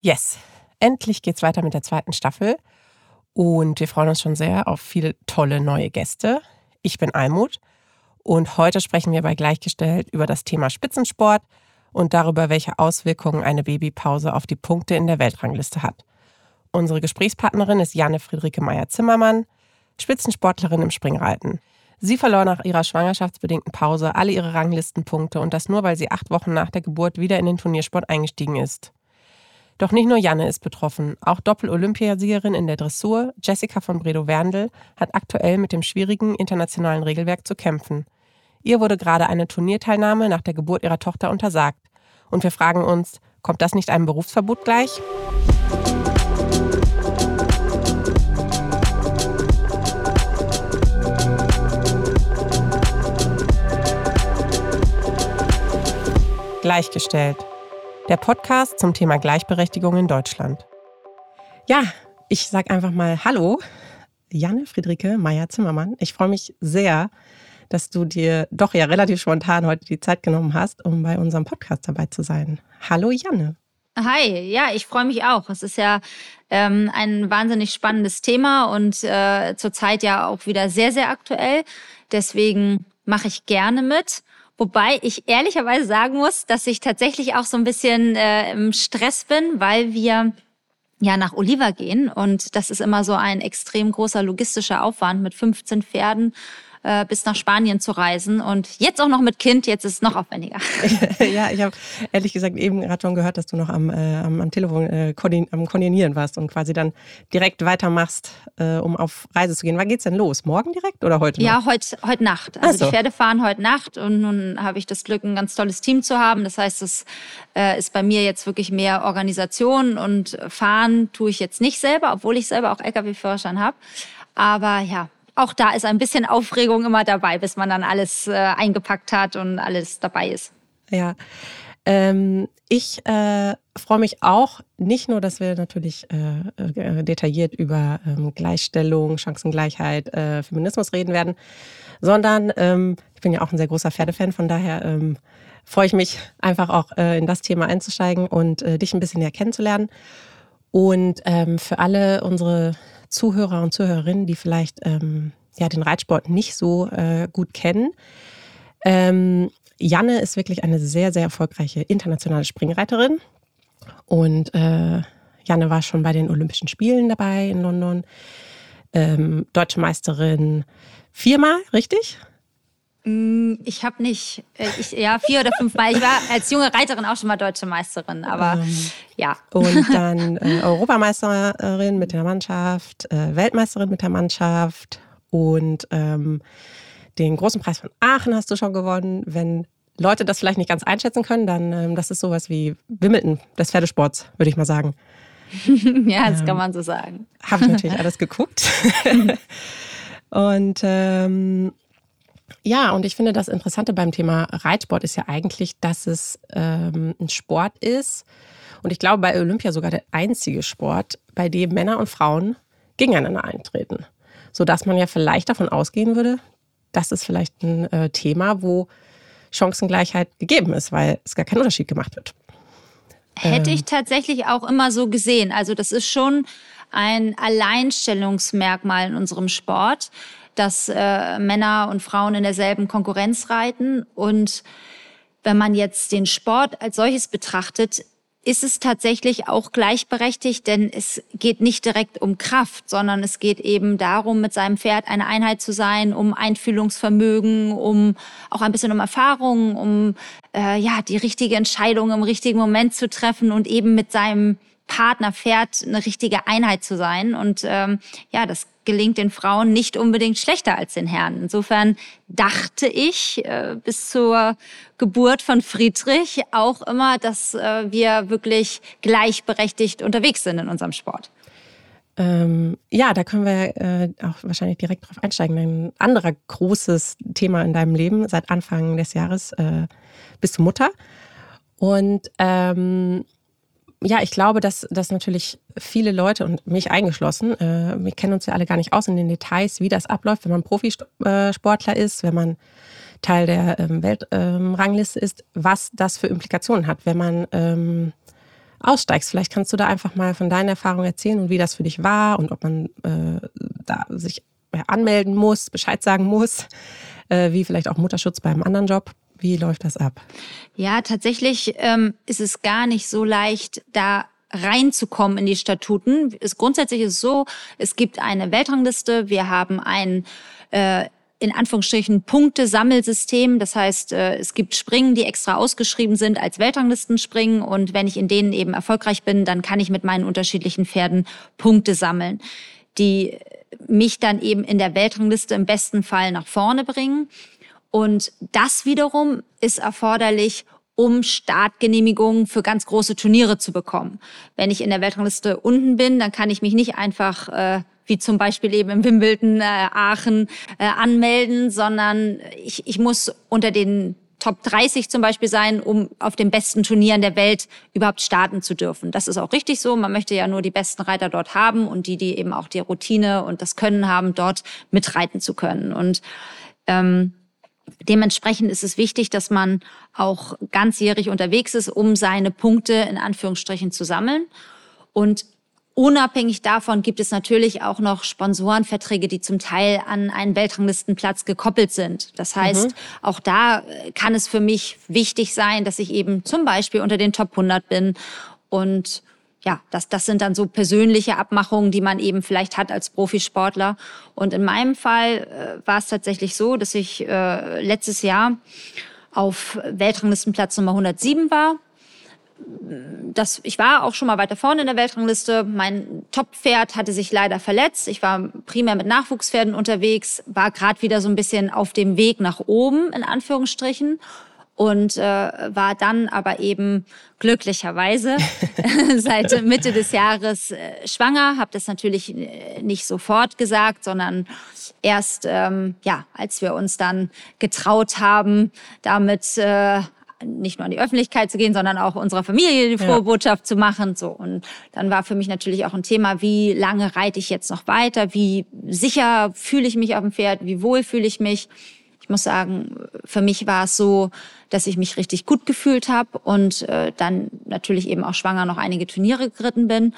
Yes, endlich geht's weiter mit der zweiten Staffel und wir freuen uns schon sehr auf viele tolle neue Gäste. Ich bin Almut und heute sprechen wir bei Gleichgestellt über das Thema Spitzensport und darüber, welche Auswirkungen eine Babypause auf die Punkte in der Weltrangliste hat. Unsere Gesprächspartnerin ist Janne Friederike Meyer-Zimmermann, Spitzensportlerin im Springreiten. Sie verlor nach ihrer schwangerschaftsbedingten Pause alle ihre Ranglistenpunkte und das nur, weil sie acht Wochen nach der Geburt wieder in den Turniersport eingestiegen ist. Doch nicht nur Janne ist betroffen. Auch Doppel-Olympiasiegerin in der Dressur, Jessica von Bredow-Werndl, hat aktuell mit dem schwierigen internationalen Regelwerk zu kämpfen. Ihr wurde gerade eine Turnierteilnahme nach der Geburt ihrer Tochter untersagt. Und wir fragen uns, kommt das nicht einem Berufsverbot gleich? Gleichgestellt der Podcast zum Thema Gleichberechtigung in Deutschland. Ja, ich sage einfach mal Hallo, Janne Friederike Meyer-Zimmermann. Ich freue mich sehr, dass du dir doch ja relativ spontan heute die Zeit genommen hast, um bei unserem Podcast dabei zu sein. Hallo Janne. Hi, ja, ich freue mich auch. Es ist ja ähm, ein wahnsinnig spannendes Thema und äh, zurzeit ja auch wieder sehr, sehr aktuell. Deswegen mache ich gerne mit. Wobei ich ehrlicherweise sagen muss, dass ich tatsächlich auch so ein bisschen äh, im Stress bin, weil wir ja nach Oliva gehen. Und das ist immer so ein extrem großer logistischer Aufwand mit 15 Pferden äh, bis nach Spanien zu reisen. Und jetzt auch noch mit Kind, jetzt ist es noch aufwendiger. ja, ich habe ehrlich gesagt eben gerade schon gehört, dass du noch am, äh, am, am, Telefon äh, am Koordinieren warst und quasi dann direkt weitermachst, äh, um auf Reise zu gehen. Wann geht's denn los? Morgen direkt oder heute? Noch? Ja, heute heut Nacht. Also so. die Pferde fahren heute Nacht und nun habe ich das Glück, ein ganz tolles Team zu haben. Das heißt, es äh, ist bei mir jetzt wirklich mehr Organisation und Fahren tue ich jetzt nicht selber, obwohl ich selber auch LKW-Führerschein habe. Aber ja, auch da ist ein bisschen Aufregung immer dabei, bis man dann alles äh, eingepackt hat und alles dabei ist. Ja. Ähm, ich äh, freue mich auch, nicht nur, dass wir natürlich äh, äh detailliert über ähm, Gleichstellung, Chancengleichheit, äh, Feminismus reden werden, sondern ähm, ich bin ja auch ein sehr großer Pferdefan, von daher ähm, freue ich mich einfach auch äh, in das Thema einzusteigen und dich ein bisschen näher kennenzulernen. Und ähm, für alle unsere Zuhörer und Zuhörerinnen, die vielleicht ähm, ja, den Reitsport nicht so äh, gut kennen. Ähm, Janne ist wirklich eine sehr, sehr erfolgreiche internationale Springreiterin. Und äh, Janne war schon bei den Olympischen Spielen dabei in London. Ähm, Deutsche Meisterin viermal, richtig? Mm, ich habe nicht, äh, ich, ja, vier oder fünfmal. Ich war als junge Reiterin auch schon mal deutsche Meisterin, aber ähm, ja. Und dann äh, Europameisterin mit der Mannschaft, äh, Weltmeisterin mit der Mannschaft und ähm, den großen Preis von Aachen hast du schon gewonnen. Wenn Leute das vielleicht nicht ganz einschätzen können, dann ähm, das ist sowas wie Wimbledon des Pferdesports, würde ich mal sagen. ja, das ähm, kann man so sagen. Habe ich natürlich alles geguckt. und ähm, ja, und ich finde, das Interessante beim Thema Reitsport ist ja eigentlich, dass es ähm, ein Sport ist. Und ich glaube, bei Olympia sogar der einzige Sport, bei dem Männer und Frauen gegeneinander eintreten. Sodass man ja vielleicht davon ausgehen würde, das ist vielleicht ein äh, Thema, wo Chancengleichheit gegeben ist, weil es gar kein Unterschied gemacht wird. Hätte ähm. ich tatsächlich auch immer so gesehen. Also das ist schon ein Alleinstellungsmerkmal in unserem Sport dass äh, Männer und Frauen in derselben Konkurrenz reiten. Und wenn man jetzt den Sport als solches betrachtet, ist es tatsächlich auch gleichberechtigt, denn es geht nicht direkt um Kraft, sondern es geht eben darum, mit seinem Pferd eine Einheit zu sein, um Einfühlungsvermögen, um auch ein bisschen um Erfahrung, um äh, ja die richtige Entscheidung im richtigen Moment zu treffen und eben mit seinem Partner Pferd eine richtige Einheit zu sein. Und ähm, ja, das gelingt den Frauen nicht unbedingt schlechter als den Herren. Insofern dachte ich äh, bis zur Geburt von Friedrich auch immer, dass äh, wir wirklich gleichberechtigt unterwegs sind in unserem Sport. Ähm, ja, da können wir äh, auch wahrscheinlich direkt drauf einsteigen. Ein anderer großes Thema in deinem Leben seit Anfang des Jahres äh, bist du Mutter. Und ähm, ja, ich glaube, dass, dass natürlich viele Leute und mich eingeschlossen, äh, wir kennen uns ja alle gar nicht aus in den Details, wie das abläuft, wenn man Profisportler ist, wenn man Teil der ähm, Weltrangliste ähm, ist, was das für Implikationen hat, wenn man ähm, aussteigst. Vielleicht kannst du da einfach mal von deiner Erfahrung erzählen und wie das für dich war und ob man äh, da sich anmelden muss, Bescheid sagen muss, äh, wie vielleicht auch Mutterschutz beim anderen Job. Wie läuft das ab? Ja, tatsächlich ähm, ist es gar nicht so leicht, da reinzukommen in die Statuten. Es, grundsätzlich ist es so, es gibt eine Weltrangliste, wir haben ein äh, in Anführungsstrichen Punktesammelsystem. Das heißt, äh, es gibt Springen, die extra ausgeschrieben sind als Weltranglistenspringen. Und wenn ich in denen eben erfolgreich bin, dann kann ich mit meinen unterschiedlichen Pferden Punkte sammeln, die mich dann eben in der Weltrangliste im besten Fall nach vorne bringen. Und das wiederum ist erforderlich, um Startgenehmigungen für ganz große Turniere zu bekommen. Wenn ich in der Weltrangliste unten bin, dann kann ich mich nicht einfach äh, wie zum Beispiel eben im Wimbledon äh, Aachen äh, anmelden, sondern ich, ich muss unter den Top 30 zum Beispiel sein, um auf den besten Turnieren der Welt überhaupt starten zu dürfen. Das ist auch richtig so. Man möchte ja nur die besten Reiter dort haben und die, die eben auch die Routine und das Können haben, dort mitreiten zu können. Und ähm, Dementsprechend ist es wichtig, dass man auch ganzjährig unterwegs ist, um seine Punkte in Anführungsstrichen zu sammeln. Und Unabhängig davon gibt es natürlich auch noch Sponsorenverträge, die zum Teil an einen Weltranglistenplatz gekoppelt sind. Das heißt, mhm. auch da kann es für mich wichtig sein, dass ich eben zum Beispiel unter den Top 100 bin. Und ja, das, das sind dann so persönliche Abmachungen, die man eben vielleicht hat als Profisportler. Und in meinem Fall äh, war es tatsächlich so, dass ich äh, letztes Jahr auf Weltranglistenplatz Nummer 107 war das, ich war auch schon mal weiter vorne in der Weltrangliste. Mein Top-Pferd hatte sich leider verletzt. Ich war primär mit Nachwuchspferden unterwegs, war gerade wieder so ein bisschen auf dem Weg nach oben, in Anführungsstrichen. Und äh, war dann aber eben glücklicherweise seit Mitte des Jahres äh, schwanger. Habe das natürlich äh, nicht sofort gesagt, sondern erst, ähm, ja, als wir uns dann getraut haben, damit äh, nicht nur an die Öffentlichkeit zu gehen, sondern auch unserer Familie die frohe ja. Botschaft zu machen. So und dann war für mich natürlich auch ein Thema, wie lange reite ich jetzt noch weiter, wie sicher fühle ich mich auf dem Pferd, wie wohl fühle ich mich. Ich muss sagen, für mich war es so, dass ich mich richtig gut gefühlt habe und äh, dann natürlich eben auch schwanger noch einige Turniere geritten bin.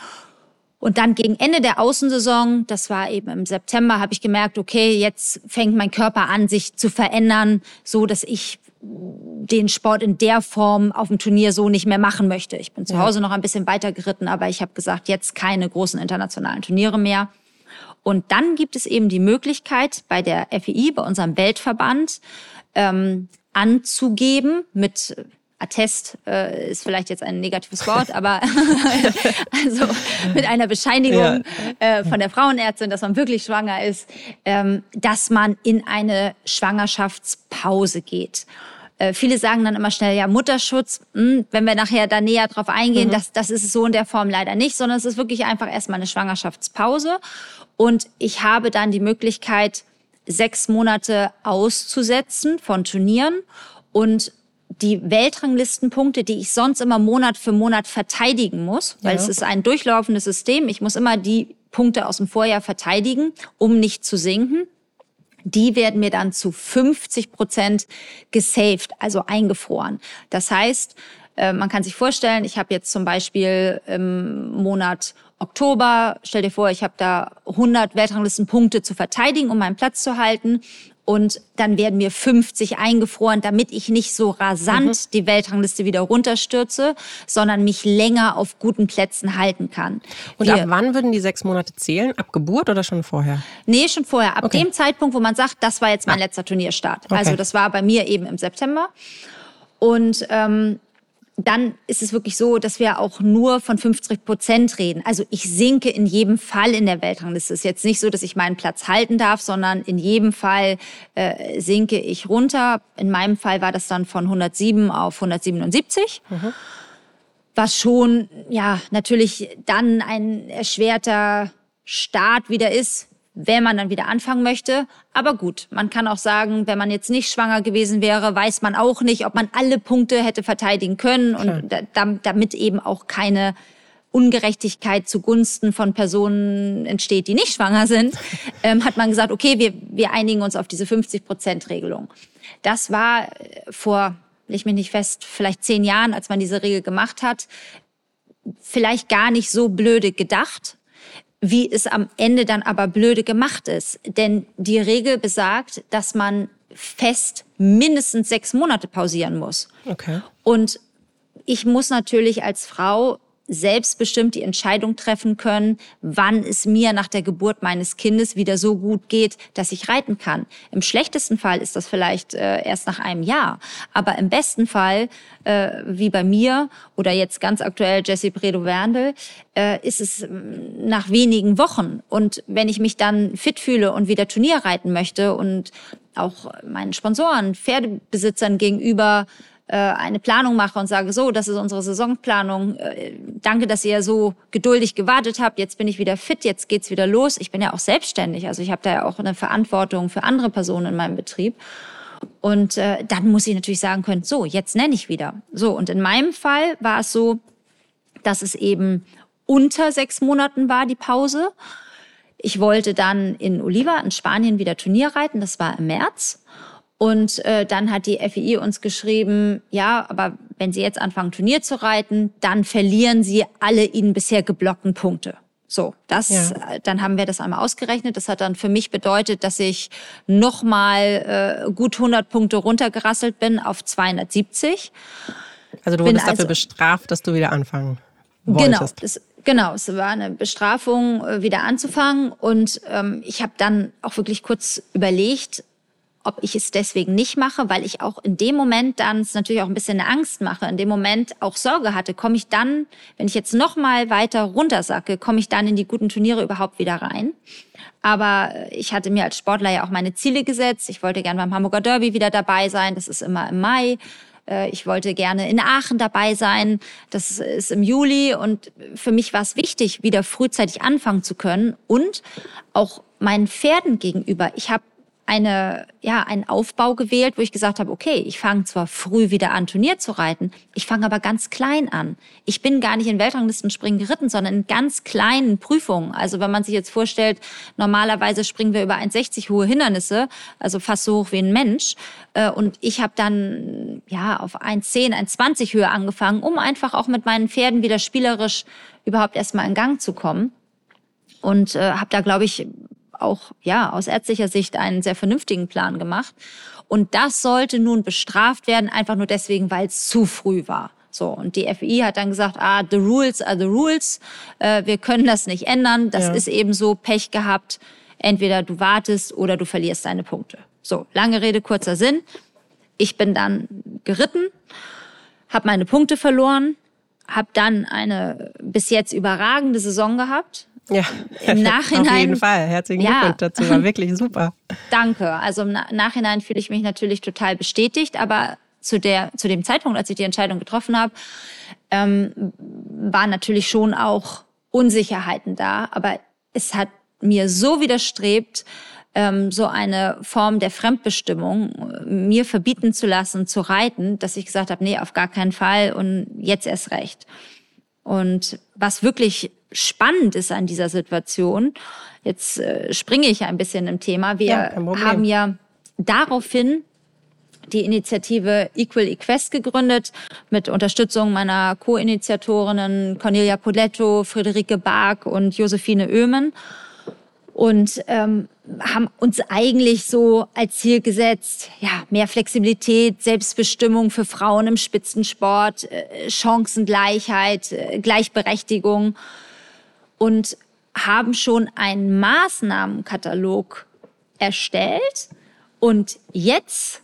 Und dann gegen Ende der Außensaison, das war eben im September, habe ich gemerkt, okay, jetzt fängt mein Körper an, sich zu verändern, so dass ich den Sport in der Form auf dem Turnier so nicht mehr machen möchte. Ich bin zu Hause noch ein bisschen weiter geritten, aber ich habe gesagt, jetzt keine großen internationalen Turniere mehr. Und dann gibt es eben die Möglichkeit bei der FEI, bei unserem Weltverband, ähm, anzugeben mit Attest äh, ist vielleicht jetzt ein negatives Wort, aber also mit einer Bescheinigung ja. äh, von der Frauenärztin, dass man wirklich schwanger ist, ähm, dass man in eine Schwangerschaftspause geht. Äh, viele sagen dann immer schnell, ja, Mutterschutz, mh, hm, wenn wir nachher da näher drauf eingehen, mhm. das, das ist es so in der Form leider nicht, sondern es ist wirklich einfach erstmal eine Schwangerschaftspause. Und ich habe dann die Möglichkeit, sechs Monate auszusetzen von Turnieren und die Weltranglistenpunkte, die ich sonst immer Monat für Monat verteidigen muss, weil ja. es ist ein durchlaufendes System. Ich muss immer die Punkte aus dem Vorjahr verteidigen, um nicht zu sinken. Die werden mir dann zu 50 Prozent gesaved, also eingefroren. Das heißt, äh, man kann sich vorstellen, ich habe jetzt zum Beispiel im Monat Oktober, stell dir vor, ich habe da 100 Weltranglistenpunkte zu verteidigen, um meinen Platz zu halten und dann werden mir 50 eingefroren, damit ich nicht so rasant mhm. die Weltrangliste wieder runterstürze, sondern mich länger auf guten Plätzen halten kann. Und Wir, ab wann würden die sechs Monate zählen? Ab Geburt oder schon vorher? Nee, schon vorher. Ab okay. dem Zeitpunkt, wo man sagt, das war jetzt mein ah. letzter Turnierstart. Okay. Also das war bei mir eben im September. Und ähm, dann ist es wirklich so, dass wir auch nur von 50 Prozent reden. Also ich sinke in jedem Fall in der Weltrangliste. Es ist jetzt nicht so, dass ich meinen Platz halten darf, sondern in jedem Fall äh, sinke ich runter. In meinem Fall war das dann von 107 auf 177. Mhm. Was schon, ja, natürlich dann ein erschwerter Start wieder ist, wenn man dann wieder anfangen möchte. Aber gut, man kann auch sagen, wenn man jetzt nicht schwanger gewesen wäre, weiß man auch nicht, ob man alle Punkte hätte verteidigen können und damit eben auch keine Ungerechtigkeit zugunsten von Personen entsteht, die nicht schwanger sind, ähm, hat man gesagt, okay, wir, wir einigen uns auf diese 50-Prozent-Regelung. Das war äh, vor, ich mich nicht fest, vielleicht zehn Jahren, als man diese Regel gemacht hat, vielleicht gar nicht so blöde gedacht, wie es am Ende dann aber blöde gemacht ist. Denn die Regel besagt, dass man fest mindestens sechs Monate pausieren muss. Okay. Und ich muss natürlich als Frau selbstbestimmt die Entscheidung treffen können, wann es mir nach der Geburt meines Kindes wieder so gut geht, dass ich reiten kann. Im schlechtesten Fall ist das vielleicht äh, erst nach einem Jahr, aber im besten Fall, äh, wie bei mir oder jetzt ganz aktuell Jessie Bredow-Werndl, äh, ist es mm, nach wenigen Wochen. Und wenn ich mich dann fit fühle und wieder Turnier reiten möchte und auch meinen Sponsoren, Pferdebesitzern gegenüber äh, eine Planung mache und sage, so, das ist unsere Saisonplanung. Äh, danke, dass ihr so geduldig gewartet habt. Jetzt bin ich wieder fit, jetzt geht's wieder los. Ich bin ja auch selbstständig, also ich habe da ja auch eine Verantwortung für andere Personen in meinem Betrieb. Und äh, dann muss ich natürlich sagen können, so, jetzt nenne ich wieder. So, und in meinem Fall war es so, dass es eben unter sechs Monaten war, die Pause. Ich wollte dann in Oliva in Spanien wieder Turnier reiten, das war im März. Und äh, dann hat die FII uns geschrieben, ja, aber wenn Sie jetzt anfangen, Turnier zu reiten, dann verlieren Sie alle Ihnen bisher geblockten Punkte. So, das, ja. Äh, dann haben wir das einmal ausgerechnet. Das hat dann für mich bedeutet, dass ich nochmal äh, gut 100 Punkte runtergerasselt bin auf 270. Also du wurdest also, dafür bestraft, dass du wieder anfangen wolltest. Genau, es, genau, es war eine Bestrafung, äh, wieder anzufangen. Und ähm, ich habe dann auch wirklich kurz überlegt, ob ich es deswegen nicht mache, weil ich auch in dem Moment dann es natürlich auch ein bisschen Angst mache, in dem Moment auch Sorge hatte, komme ich dann, wenn ich jetzt noch mal weiter runtersacke, komme ich dann in die guten Turniere überhaupt wieder rein? Aber ich hatte mir als Sportler ja auch meine Ziele gesetzt. Ich wollte gerne beim Hamburger Derby wieder dabei sein. Das ist immer im Mai. Äh, ich wollte gerne in Aachen dabei sein. Das ist im Juli. Und für mich war es wichtig, wieder frühzeitig anfangen zu können und auch meinen Pferden gegenüber. Ich habe eine, ja, einen Aufbau gewählt, wo ich gesagt habe, okay, ich fange zwar früh wieder an, Turnier zu reiten, ich fange aber ganz klein an. Ich bin gar nicht in Weltranglistenspringen geritten, sondern in ganz kleinen Prüfungen. Also wenn man sich jetzt vorstellt, normalerweise springen wir über 1,60 hohe Hindernisse, also fast so hoch wie ein Mensch. Äh, und ich habe dann ja auf 1,10, 1,20 Höhe angefangen, um einfach auch mit meinen Pferden wieder spielerisch überhaupt erstmal in Gang zu kommen. Und äh, habe da, glaube ich, auch ja aus ärztlicher Sicht einen sehr vernünftigen Plan gemacht. Und das sollte nun bestraft werden, einfach nur deswegen, weil es zu früh war. So, und die FI hat dann gesagt, ah, the rules are the rules. Äh, wir können das nicht ändern. Das ja. ist eben so Pech gehabt. Entweder du wartest oder du verlierst deine Punkte. So, lange Rede, kurzer Sinn. Ich bin dann geritten, habe meine Punkte verloren, habe dann eine bis jetzt überragende Saison gehabt, ja, im Nachhinein. Auf jeden Fall. Herzlichen Glückwunsch ja. dazu. War wirklich super. Danke. Also im Nachhinein fühle ich mich natürlich total bestätigt, aber zu, der, zu dem Zeitpunkt, als ich die Entscheidung getroffen habe, ähm, waren natürlich schon auch Unsicherheiten da. Aber es hat mir so widerstrebt, ähm, so eine Form der Fremdbestimmung mir verbieten zu lassen, zu reiten, dass ich gesagt habe, nee, auf gar keinen Fall und jetzt erst recht. Und was wirklich spannend ist an dieser Situation, jetzt äh, springe ich ein bisschen im Thema, wir ja, haben ja daraufhin die Initiative Equal Equest gegründet mit Unterstützung meiner Co-Initiatorinnen Cornelia Poletto, Friederike Bark und Josephine Oehmen und ähm, haben uns eigentlich so als Ziel gesetzt, ja, mehr Flexibilität, Selbstbestimmung für Frauen im Spitzensport, äh, Chancengleichheit, äh, Gleichberechtigung und haben schon einen Maßnahmenkatalog erstellt. Und jetzt,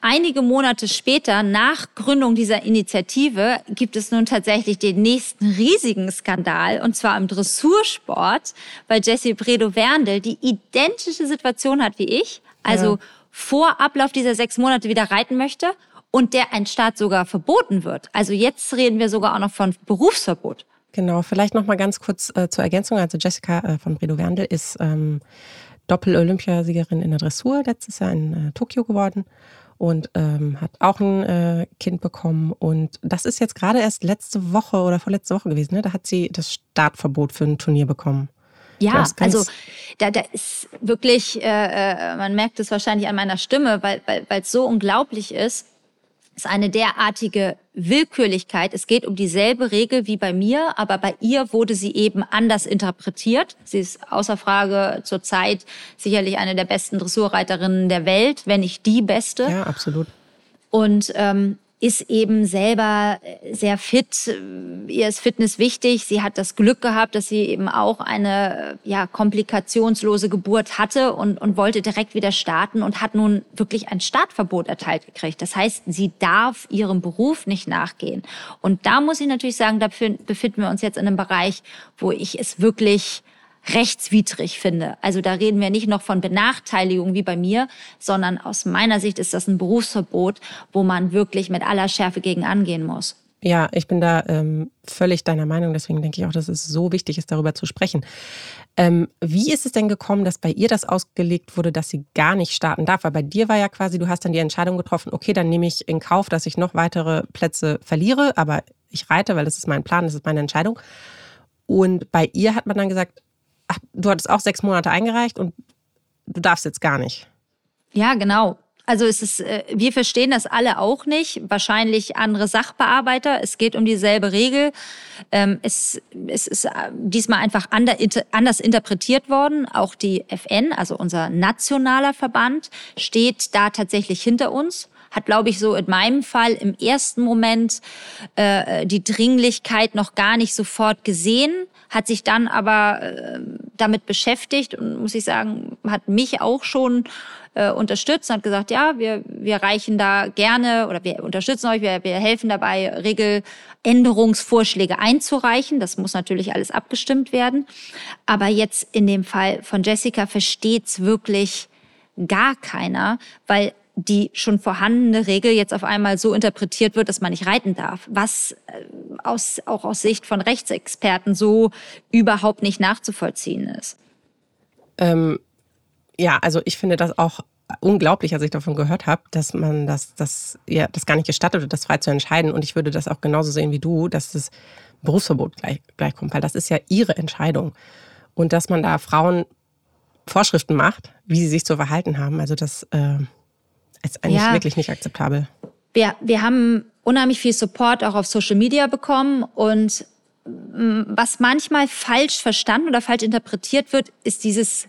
einige Monate später, nach Gründung dieser Initiative, gibt es nun tatsächlich den nächsten riesigen Skandal, und zwar im Dressursport, weil Jessie Bredow-Werndl die identische Situation hat wie ich, also ja. vor Ablauf dieser sechs Monate wieder reiten möchte und der ein Start sogar verboten wird. Also jetzt reden wir sogar auch noch von Berufsverbot. Genau, vielleicht noch mal ganz kurz äh, zur Ergänzung. Also Jessica äh, von Bredow Werndl ist ähm, Doppel-Olympiasiegerin in der Dressur, letztes Jahr in äh, Tokio geworden und ähm, hat auch ein äh, Kind bekommen. Und das ist jetzt gerade erst letzte Woche oder vorletzte Woche gewesen. Ne? Da hat sie das Startverbot für ein Turnier bekommen. Ja, also da, da ist wirklich, äh, äh, man merkt es wahrscheinlich an meiner Stimme, weil es weil, so unglaublich ist ist eine derartige Willkürlichkeit. Es geht um dieselbe Regel wie bei mir, aber bei ihr wurde sie eben anders interpretiert. Sie ist außer Frage zurzeit sicherlich eine der besten Dressurreiterinnen der Welt, wenn nicht die beste. Ja, absolut. Und ähm, ist eben selber äh, sehr fit. Ihr ist Fitness wichtig. Sie hat das Glück gehabt, dass sie eben auch eine äh, ja, komplikationslose Geburt hatte und, und wollte direkt wieder starten und hat nun wirklich ein Startverbot erteilt gekriegt. Das heißt, sie darf ihrem Beruf nicht nachgehen. Und da muss ich natürlich sagen, da befinden wir uns jetzt in einem Bereich, wo ich es wirklich rechtswidrig finde. Also da reden wir nicht noch von Benachteiligung wie bei mir, sondern aus meiner Sicht ist das ein Berufsverbot, wo man wirklich mit aller Schärfe gegen angehen muss. Ja, ich bin da ähm, völlig deiner Meinung. Deswegen denke ich auch, dass es so wichtig ist, darüber zu sprechen. Ähm, wie ist es denn gekommen, dass bei ihr das ausgelegt wurde, dass sie gar nicht starten darf? Weil bei dir war ja quasi, du hast dann die Entscheidung getroffen, okay, dann nehme ich in Kauf, dass ich noch weitere Plätze verliere, aber ich reite, weil das ist mein Plan, das ist meine Entscheidung. Und bei ihr hat man dann gesagt, ach, du hattest auch sechs Monate eingereicht und du darfst jetzt gar nicht. Ja, genau. Also es ist, äh, wir verstehen das alle auch nicht. Wahrscheinlich andere Sachbearbeiter. Es geht um dieselbe Regel. Ähm, es, es ist äh, diesmal einfach anders interpretiert worden. Auch die FN, also unser nationaler Verband, steht da tatsächlich hinter uns hat, glaube ich, so in meinem Fall im ersten Moment äh, die Dringlichkeit noch gar nicht sofort gesehen hat sich dann aber äh, damit beschäftigt und muss ich sagen, hat mich auch schon äh, unterstützt und hat gesagt, ja, wir, wir reichen da gerne oder wir unterstützen euch, wir, wir helfen dabei, Regeländerungsvorschläge einzureichen. Das muss natürlich alles abgestimmt werden. Aber jetzt in dem Fall von Jessica versteht's wirklich gar keiner, weil die schon vorhandene Regel jetzt auf einmal so interpretiert wird, dass man nicht reiten darf, was äh, aus, auch aus Sicht von Rechtsexperten so überhaupt nicht nachzuvollziehen ist. Ähm, ja, also ich finde das auch unglaublich, als ich davon gehört habe, dass man das, das, ja, das gar nicht gestattet wird, das frei zu entscheiden. Und ich würde das auch genauso sehen wie du, dass das Berufsverbot gleich, gleich kommt, weil das ist ja ihre Entscheidung. Und dass man da Frauen Vorschriften macht, wie sie sich zu verhalten haben, also das äh, ist eigentlich ja. wirklich nicht akzeptabel. Wir, wir haben unheimlich viel Support auch auf Social Media bekommen und mm, was manchmal falsch verstanden oder falsch interpretiert wird, ist dieses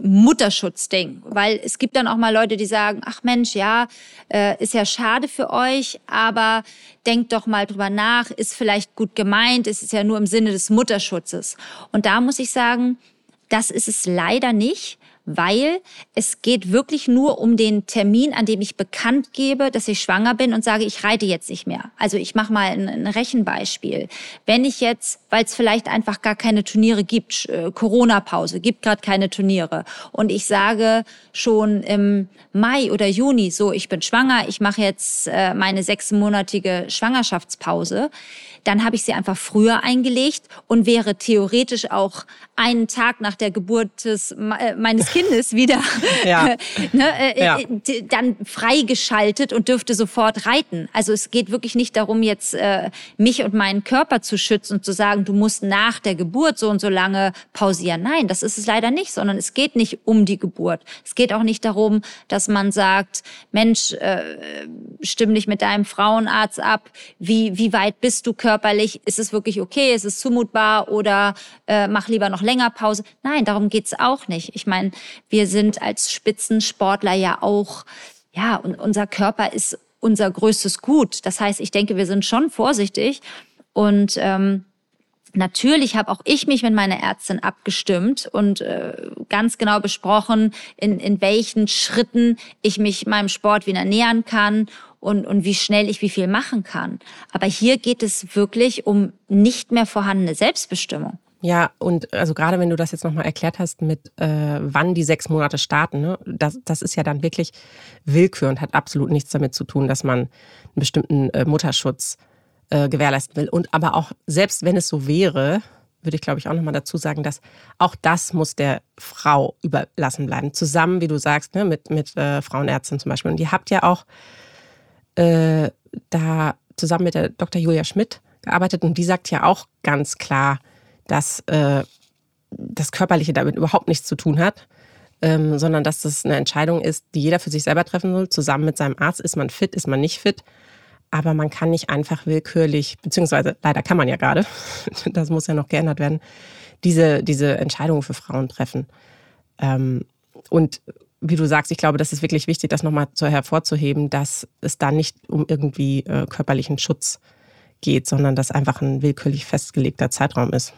Mutterschutzding, weil es gibt dann auch mal Leute, die sagen, ach Mensch, ja, äh, ist ja schade für euch, aber denkt doch mal drüber nach, ist vielleicht gut gemeint, es ist ja nur im Sinne des Mutterschutzes. Und da muss ich sagen, das ist es leider nicht, weil es geht wirklich nur um den Termin, an dem ich bekannt gebe, dass ich schwanger bin und sage, ich reite jetzt nicht mehr. Also ich mache mal ein, ein Rechenbeispiel. Wenn ich jetzt, weil es vielleicht einfach gar keine Turniere gibt, äh, Corona-Pause, gibt gerade keine Turniere und ich sage schon im Mai oder Juni, so ich bin schwanger, ich mache jetzt äh, meine sechsmonatige Schwangerschaftspause, dann habe ich sie einfach früher eingelegt und wäre theoretisch auch einen Tag nach der Geburt des, äh, meines Kindes wieder ja. ne, äh, ja. Dann freigeschaltet und dürfte sofort reiten. Also es geht wirklich nicht darum, jetzt äh, mich und meinen Körper zu schützen und zu sagen, du musst nach der Geburt so und so lange pausieren. Nein, das ist es leider nicht, sondern es geht nicht um die Geburt. Es geht auch nicht darum, dass man sagt, Mensch, äh, stimm dich mit deinem Frauenarzt ab. Wie, wie weit bist du körperlich? ist es wirklich okay, ist es zumutbar oder äh, mach lieber noch länger Pause. Nein, darum geht's auch nicht. Ich meine, wir sind als Spitzensportler ja auch, ja, und unser Körper ist unser größtes Gut. Das heißt, ich denke, wir sind schon vorsichtig und ähm, Natürlich habe auch ich mich mit meiner Ärztin abgestimmt und äh, ganz genau besprochen, in, in welchen Schritten ich mich meinem Sport wieder nähern kann und, und wie schnell ich wie viel machen kann. Aber hier geht es wirklich um nicht mehr vorhandene Selbstbestimmung. Ja, und also gerade wenn du das jetzt nochmal erklärt hast, mit äh, wann die sechs Monate starten, ne, das, das ist ja dann wirklich Willkür und hat absolut nichts damit zu tun, dass man einen bestimmten äh, Mutterschutz äh, gewährleisten will. Und aber auch, selbst wenn es so wäre, würde ich glaube ich auch nochmal dazu sagen, dass auch das muss der Frau überlassen bleiben. Zusammen, wie du sagst, ne, mit, mit äh, Frauenärzten zum Beispiel. Und ihr habt ja auch äh, da zusammen mit der Dr. Julia Schmidt gearbeitet und die sagt ja auch ganz klar, dass äh, das Körperliche damit überhaupt nichts zu tun hat, ähm, sondern dass das eine Entscheidung ist, die jeder für sich selber treffen soll, zusammen mit seinem Arzt. Ist man fit, ist man nicht fit? Aber man kann nicht einfach willkürlich, beziehungsweise leider kann man ja gerade, das muss ja noch geändert werden, diese, diese Entscheidungen für Frauen treffen. Ähm, und wie du sagst, ich glaube, das ist wirklich wichtig, das nochmal so hervorzuheben, dass es da nicht um irgendwie äh, körperlichen Schutz geht, sondern dass einfach ein willkürlich festgelegter Zeitraum ist.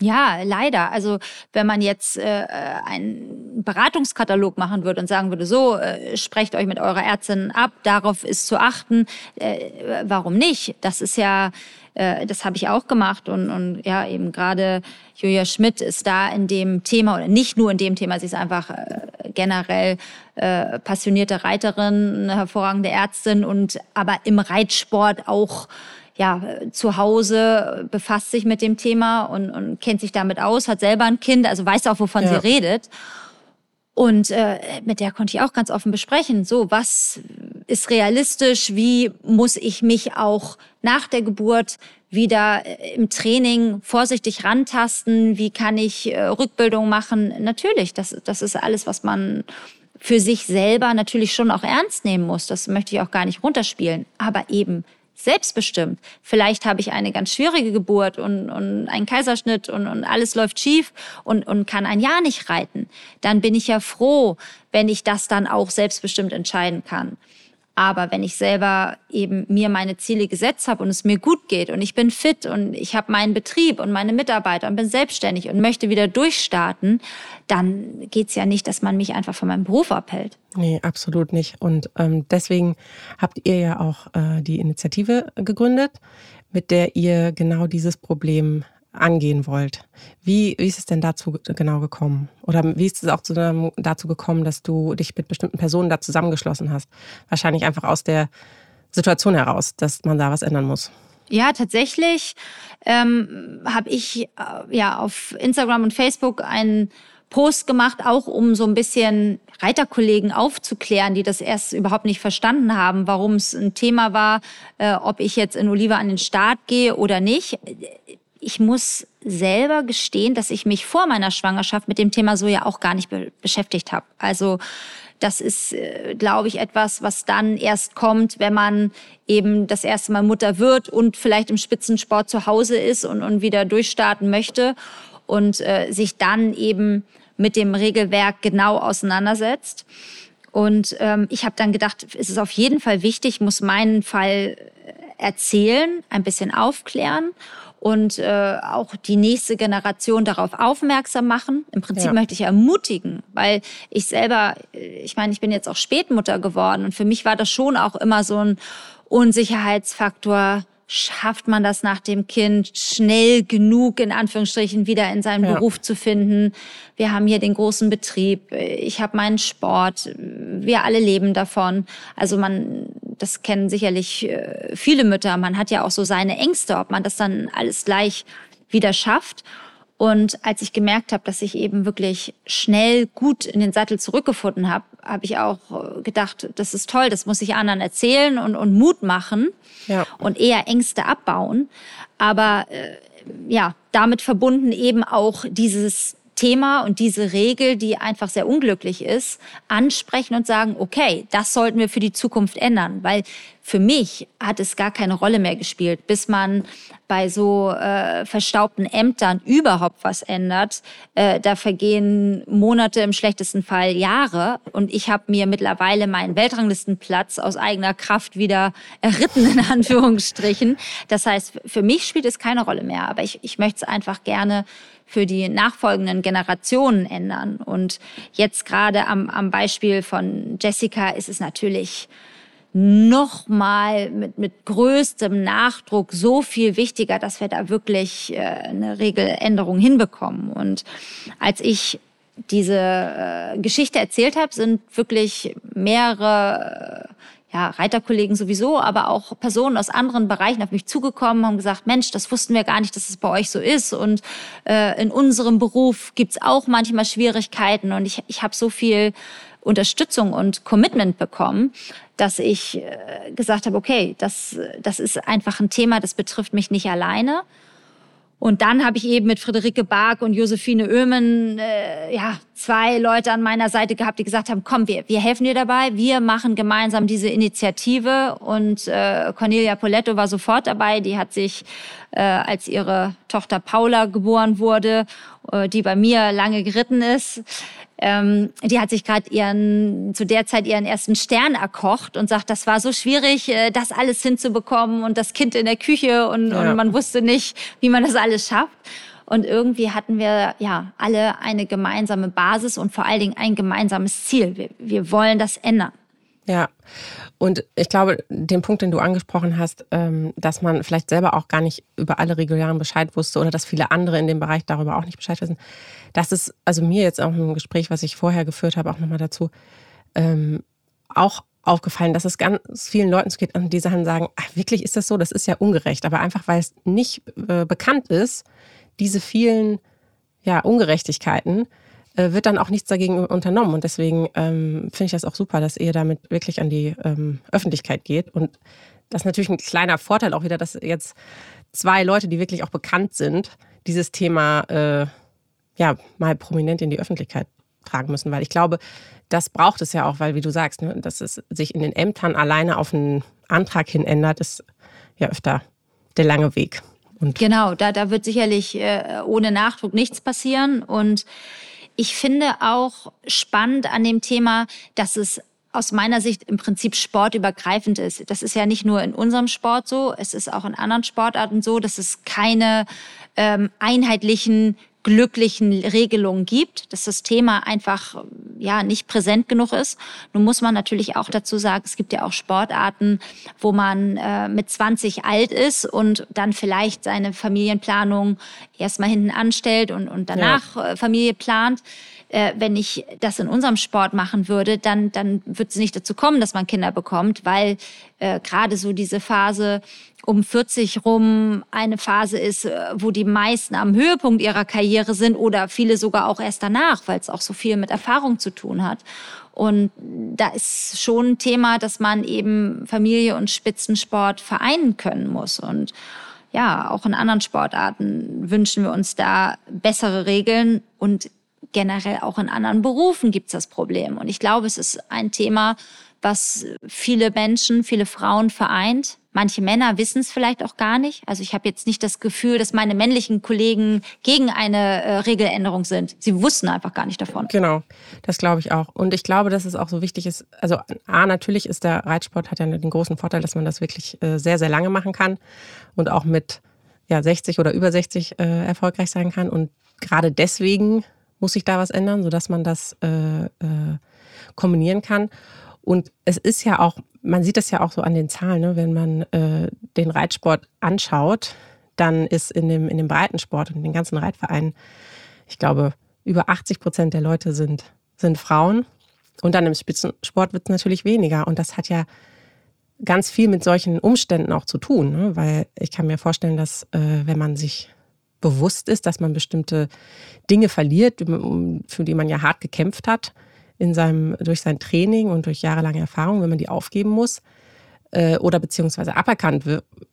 Ja, leider. Also wenn man jetzt äh, einen Beratungskatalog machen würde und sagen würde, so, äh, sprecht euch mit eurer Ärztin ab, darauf ist zu achten, äh, warum nicht? Das ist ja, äh, das habe ich auch gemacht und, und ja, eben gerade Julia Schmidt ist da in dem Thema, oder nicht nur in dem Thema, sie ist einfach äh, generell äh, passionierte Reiterin, eine hervorragende Ärztin und aber im Reitsport auch ja, zu Hause befasst sich mit dem Thema und, und kennt sich damit aus, hat selber ein Kind, also weiß auch, wovon ja. sie redet. Und äh, mit der konnte ich auch ganz offen besprechen, so was ist realistisch, wie muss ich mich auch nach der Geburt wieder äh, im Training vorsichtig rantasten, wie kann ich äh, Rückbildung machen. Natürlich, das, das ist alles, was man für sich selber natürlich schon auch ernst nehmen muss. Das möchte ich auch gar nicht runterspielen. Aber eben selbstbestimmt. Vielleicht habe ich eine ganz schwierige Geburt und, und einen Kaiserschnitt und, und alles läuft schief und, und kann ein Jahr nicht reiten. Dann bin ich ja froh, wenn ich das dann auch selbstbestimmt entscheiden kann. Aber wenn ich selber eben mir meine Ziele gesetzt habe und es mir gut geht und ich bin fit und ich habe meinen Betrieb und meine Mitarbeiter und bin selbstständig und möchte wieder durchstarten, dann geht's ja nicht, dass man mich einfach von meinem Beruf abhält. Nee, absolut nicht. Und ähm, deswegen habt ihr ja auch äh, die Initiative gegründet, mit der ihr genau dieses Problem angehen wollt. Wie, wie ist es denn dazu genau gekommen? Oder wie ist es auch zu, dazu gekommen, dass du dich mit bestimmten Personen da zusammengeschlossen hast? Wahrscheinlich einfach aus der Situation heraus, dass man da was ändern muss. Ja, tatsächlich ähm, habe ich äh, ja auf Instagram und Facebook einen Post gemacht, auch um so ein bisschen Reiterkollegen aufzuklären, die das erst überhaupt nicht verstanden haben, warum es ein Thema war, äh, ob ich jetzt in Oliva an den Start gehe oder nicht ich muss selber gestehen, dass ich mich vor meiner Schwangerschaft mit dem Thema Soja auch gar nicht be beschäftigt habe. Also das ist, äh, glaube ich, etwas, was dann erst kommt, wenn man eben das erste Mal Mutter wird und vielleicht im Spitzensport zu Hause ist und, und wieder durchstarten möchte und äh, sich dann eben mit dem Regelwerk genau auseinandersetzt. Und ähm, ich habe dann gedacht, es ist auf jeden Fall wichtig, muss meinen Fall erzählen, ein bisschen aufklären und äh, auch die nächste Generation darauf aufmerksam machen. Im Prinzip ja. möchte ich ermutigen, weil ich selber, äh, ich meine, ich bin jetzt auch Spätmutter geworden und für mich war das schon auch immer so ein Unsicherheitsfaktor schafft man das nach dem Kind schnell genug, in Anführungsstrichen, wieder in seinen ja. Beruf zu finden. Wir haben hier den großen Betrieb, ich habe meinen Sport, wir alle leben davon. Also man, das kennen sicherlich äh, viele Mütter, man hat ja auch so seine Ängste, ob man das dann alles gleich wieder schafft. Und als ich gemerkt habe, dass ich eben wirklich schnell gut in den Sattel zurückgefunden habe, habe ich auch äh, gedacht, das ist toll, das muss ich anderen erzählen und, und Mut machen ja. und eher Ängste abbauen. Aber äh, ja, damit verbunden eben auch dieses Thema und diese Regel, die einfach sehr unglücklich ist, ansprechen und sagen, okay, das sollten wir für die Zukunft ändern, weil für mich hat es gar keine Rolle mehr gespielt, bis man bei so äh, verstaubten Ämtern überhaupt was ändert. Äh, da vergehen Monate, im schlechtesten Fall Jahre. Und ich habe mir mittlerweile meinen Weltranglistenplatz aus eigener Kraft wieder erritten, in Anführungsstrichen. Das heißt, für mich spielt es keine Rolle mehr. Aber ich, ich möchte es einfach gerne für die nachfolgenden Generationen ändern. Und jetzt gerade am, am Beispiel von Jessica ist es natürlich nochmal mit, mit größtem Nachdruck so viel wichtiger, dass wir da wirklich äh, eine Regeländerung hinbekommen. Und als ich diese äh, Geschichte erzählt habe, sind wirklich mehrere äh, ja, Reiterkollegen sowieso, aber auch Personen aus anderen Bereichen auf mich zugekommen, haben gesagt, Mensch, das wussten wir gar nicht, dass es bei euch so ist. Und äh, in unserem Beruf gibt's auch manchmal Schwierigkeiten. Und ich, ich habe so viel Unterstützung und Commitment bekommen, dass ich äh, gesagt habe, okay, das, das ist einfach ein Thema, das betrifft mich nicht alleine. Und dann habe ich eben mit Friederike Bark und Josephine Oehmen äh, ja, zwei Leute an meiner Seite gehabt, die gesagt haben, komm, wir, wir helfen dir dabei, wir machen gemeinsam diese Initiative. Und äh, Cornelia Poletto war sofort dabei, die hat sich, äh, als ihre Tochter Paula geboren wurde, äh, die bei mir lange geritten ist, ähm, die hat sich gerade ihren zu der Zeit ihren ersten Stern erkocht und sagt, das war so schwierig, äh, das alles hinzubekommen und das Kind in der Küche und, ja. und man wusste nicht, wie man das alles schafft. Und irgendwie hatten wir ja alle eine gemeinsame Basis und vor allen Dingen ein gemeinsames Ziel. Wir, wir wollen das ändern. Ja, und ich glaube, den Punkt, den du angesprochen hast, ähm, dass man vielleicht selber auch gar nicht über alle Regulären Bescheid wusste oder dass viele andere in dem Bereich darüber auch nicht Bescheid wissen, das ist also mir jetzt auch im Gespräch, was ich vorher geführt habe, auch nochmal dazu, ähm, auch aufgefallen, dass es ganz vielen Leuten so geht und die Sachen sagen, ach, wirklich ist das so, das ist ja ungerecht. Aber einfach, weil es nicht äh, bekannt ist, diese vielen ja, Ungerechtigkeiten, äh, wird dann auch nichts dagegen unternommen. Und deswegen ähm, finde ich das auch super, dass ihr damit wirklich an die ähm, Öffentlichkeit geht. Und das ist natürlich ein kleiner Vorteil auch wieder, dass jetzt zwei Leute, die wirklich auch bekannt sind, dieses Thema äh, ja mal prominent in die Öffentlichkeit tragen müssen, weil ich glaube, das braucht es ja auch, weil wie du sagst, ne, dass es sich in den Ämtern alleine auf einen Antrag hin ändert, ist ja öfter der lange Weg. Und genau, da, da wird sicherlich äh, ohne Nachdruck nichts passieren. Und ich finde auch spannend an dem Thema, dass es aus meiner Sicht im Prinzip sportübergreifend ist. Das ist ja nicht nur in unserem Sport so, es ist auch in anderen Sportarten so, dass es keine ähm, einheitlichen glücklichen Regelungen gibt, dass das Thema einfach ja nicht präsent genug ist. Nun muss man natürlich auch dazu sagen, es gibt ja auch Sportarten, wo man äh, mit 20 alt ist und dann vielleicht seine Familienplanung erstmal hinten anstellt und, und danach ja. Äh, Familie plant äh, wenn ich das in unserem Sport machen würde, dann, dann wird es nicht dazu kommen, dass man Kinder bekommt, weil äh, gerade so diese Phase um 40 rum eine Phase ist, äh, wo die meisten am Höhepunkt ihrer Karriere sind oder viele sogar auch erst danach, weil es auch so viel mit Erfahrung zu tun hat. Und da ist schon ein Thema, dass man eben Familie und Spitzensport vereinen können muss. Und ja, auch in anderen Sportarten wünschen wir uns da bessere Regeln und generell auch in anderen Berufen gibt es das Problem. Und ich glaube, es ist ein Thema, was viele Menschen, viele Frauen vereint. Manche Männer wissen es vielleicht auch gar nicht. Also ich habe jetzt nicht das Gefühl, dass meine männlichen Kollegen gegen eine äh, Regeländerung sind. Sie wussten einfach gar nicht davon. Genau, das glaube ich auch. Und ich glaube, dass es auch so wichtig ist. Also A, natürlich ist der Reitsport hat ja den großen Vorteil, dass man das wirklich äh, sehr, sehr lange machen kann und auch mit ja, 60 oder über 60 äh, erfolgreich sein kann. Und gerade deswegen muss sich da was ändern, sodass man das äh, äh, kombinieren kann. Und es ist ja auch, man sieht das ja auch so an den Zahlen, ne? wenn man äh, den Reitsport anschaut, dann ist in dem, in dem Breitensport und in den ganzen Reitvereinen, ich glaube, über 80 Prozent der Leute sind, sind Frauen. Und dann im Spitzensport wird es natürlich weniger. Und das hat ja ganz viel mit solchen Umständen auch zu tun, ne? weil ich kann mir vorstellen, dass äh, wenn man sich bewusst ist, dass man bestimmte Dinge verliert, für die man ja hart gekämpft hat in seinem, durch sein Training und durch jahrelange Erfahrung, wenn man die aufgeben muss äh, oder beziehungsweise aberkannt,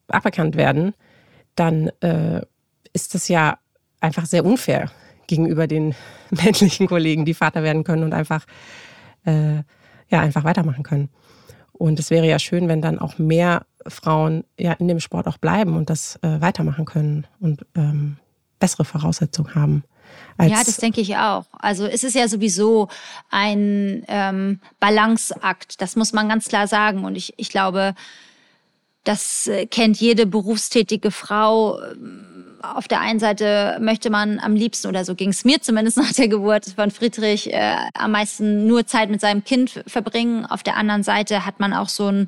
aberkannt werden, dann äh, ist das ja einfach sehr unfair gegenüber den männlichen Kollegen, die Vater werden können und einfach, äh, ja, einfach weitermachen können. Und es wäre ja schön, wenn dann auch mehr Frauen ja in dem Sport auch bleiben und das äh, weitermachen können und ähm, bessere Voraussetzungen haben. Ja, das denke ich auch. Also es ist ja sowieso ein ähm, Balanceakt, das muss man ganz klar sagen. Und ich, ich glaube, das äh, kennt jede berufstätige Frau. Auf der einen Seite möchte man am liebsten, oder so ging es mir zumindest nach der Geburt von Friedrich, äh, am meisten nur Zeit mit seinem Kind verbringen. Auf der anderen Seite hat man auch so ein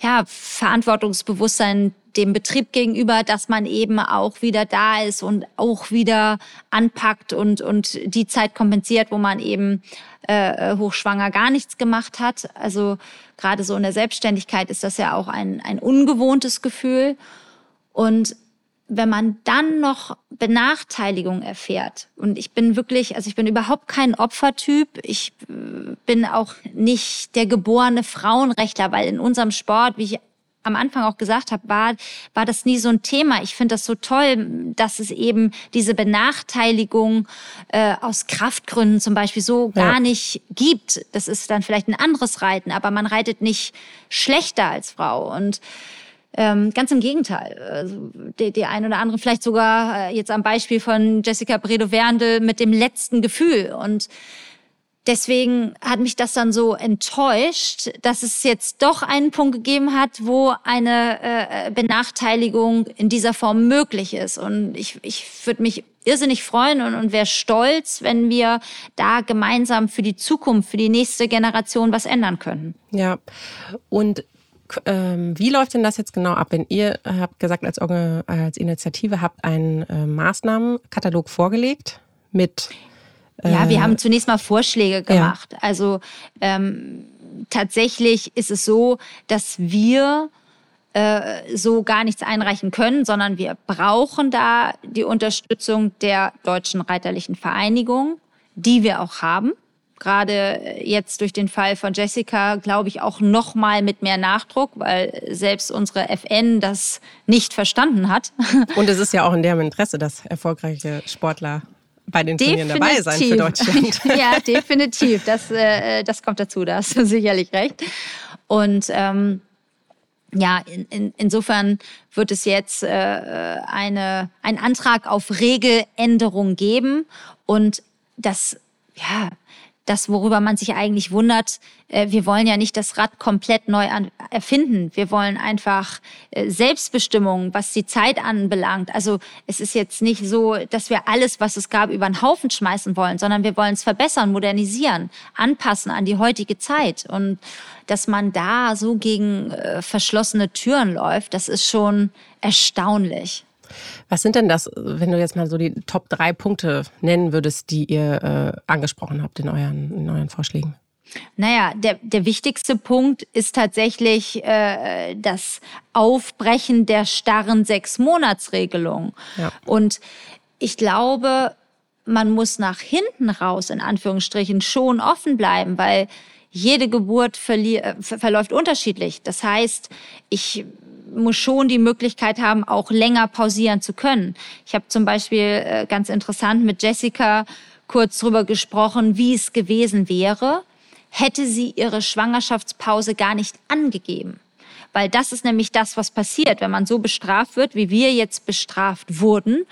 ja, Verantwortungsbewusstsein dem Betrieb gegenüber, dass man eben auch wieder da ist und auch wieder anpackt und, und die Zeit kompensiert, wo man eben äh, hochschwanger gar nichts gemacht hat. Also gerade so in der Selbstständigkeit ist das ja auch ein, ein ungewohntes Gefühl. Und wenn man dann noch Benachteiligung erfährt, und ich bin wirklich, also ich bin überhaupt kein Opfertyp, ich äh, bin auch nicht der geborene Frauenrechtler, weil in unserem Sport, wie ich am Anfang auch gesagt habe, war, war das nie so ein Thema. Ich finde das so toll, dass es eben diese Benachteiligung äh, aus Kraftgründen zum Beispiel so ja. gar nicht gibt. Das ist dann vielleicht ein anderes Reiten, aber man reitet nicht schlechter als Frau. Und ähm, ganz im Gegenteil. Also die, die ein oder andere, vielleicht sogar äh, jetzt am Beispiel von Jessica Bredow-Werndl mit dem letzten Gefühl. Und deswegen hat mich das dann so enttäuscht, dass es jetzt doch einen Punkt gegeben hat, wo eine äh, Benachteiligung in dieser Form möglich ist. Und ich, ich würde mich irrsinnig freuen und, und wäre stolz, wenn wir da gemeinsam für die Zukunft, für die nächste Generation was ändern könnten. Ja, und ähm, wie läuft denn das jetzt genau ab? Wenn ihr habt gesagt, als, als Initiative habt einen äh, Maßnahmenkatalog vorgelegt mit ja, wir haben äh, zunächst mal Vorschläge gemacht. Ja. Also ähm, tatsächlich ist es so, dass wir äh, so gar nichts einreichen können, sondern wir brauchen da die Unterstützung der Deutschen Reiterlichen Vereinigung, die wir auch haben. Gerade jetzt durch den Fall von Jessica, glaube ich, auch noch mal mit mehr Nachdruck, weil selbst unsere FN das nicht verstanden hat. Und es ist ja auch in deren Interesse, dass erfolgreiche Sportler bei den Turnieren dabei sein für Deutschland. ja, definitiv. Das, äh, das kommt dazu, da hast du sicherlich recht. Und ähm, ja, in, in, insofern wird es jetzt äh, eine, einen Antrag auf Regeländerung geben und das, ja, das, worüber man sich eigentlich wundert, äh, wir wollen ja nicht das Rad komplett neu erfinden. Wir wollen einfach äh, Selbstbestimmung, was die Zeit anbelangt. Also es ist jetzt nicht so, dass wir alles, was es gab, über den Haufen schmeißen wollen, sondern wir wollen es verbessern, modernisieren, anpassen an die heutige Zeit. Und dass man da so gegen äh, verschlossene Türen läuft, das ist schon erstaunlich. Was sind denn das, wenn du jetzt mal so die Top drei Punkte nennen würdest, die ihr äh, angesprochen habt in euren, in euren Vorschlägen? Naja, der, der wichtigste Punkt ist tatsächlich äh, das Aufbrechen der starren Sechs-Monats-Regelung. Ja. Und ich glaube, man muss nach hinten raus, in Anführungsstrichen, schon offen bleiben, weil jede Geburt äh, verläuft unterschiedlich. Das heißt, ich muss schon die Möglichkeit haben, auch länger pausieren zu können. Ich habe zum Beispiel äh, ganz interessant mit Jessica kurz drüber gesprochen, wie es gewesen wäre, hätte sie ihre Schwangerschaftspause gar nicht angegeben. Weil das ist nämlich das, was passiert, wenn man so bestraft wird, wie wir jetzt bestraft wurden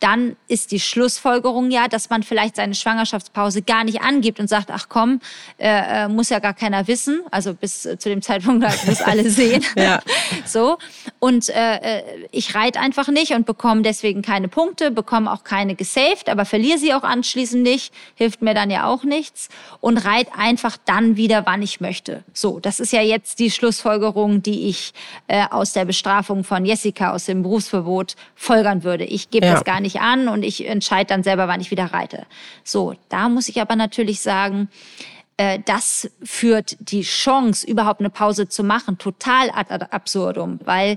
dann ist die Schlussfolgerung ja, dass man vielleicht seine Schwangerschaftspause gar nicht angibt und sagt, ach komm, äh, äh muss ja gar keiner wissen, also bis äh, zu dem Zeitpunkt, da muss alle sehen. ja. So. Und äh, äh, ich reite einfach nicht und bekomme deswegen keine Punkte, bekomme auch keine gesaved, aber verliere sie auch anschließend nicht, hilft mir dann ja auch nichts und reite einfach dann wieder, wann ich möchte. So, das ist ja jetzt die Schlussfolgerung, die ich äh, aus der Bestrafung von Jessica aus dem Berufsverbot folgern würde. Ich gebe ja. das gar nicht nicht an und ich entscheide dann selber, wann ich wieder reite. So, da muss ich aber natürlich sagen, äh, das führt die Chance, überhaupt eine Pause zu machen, total ad absurdum, weil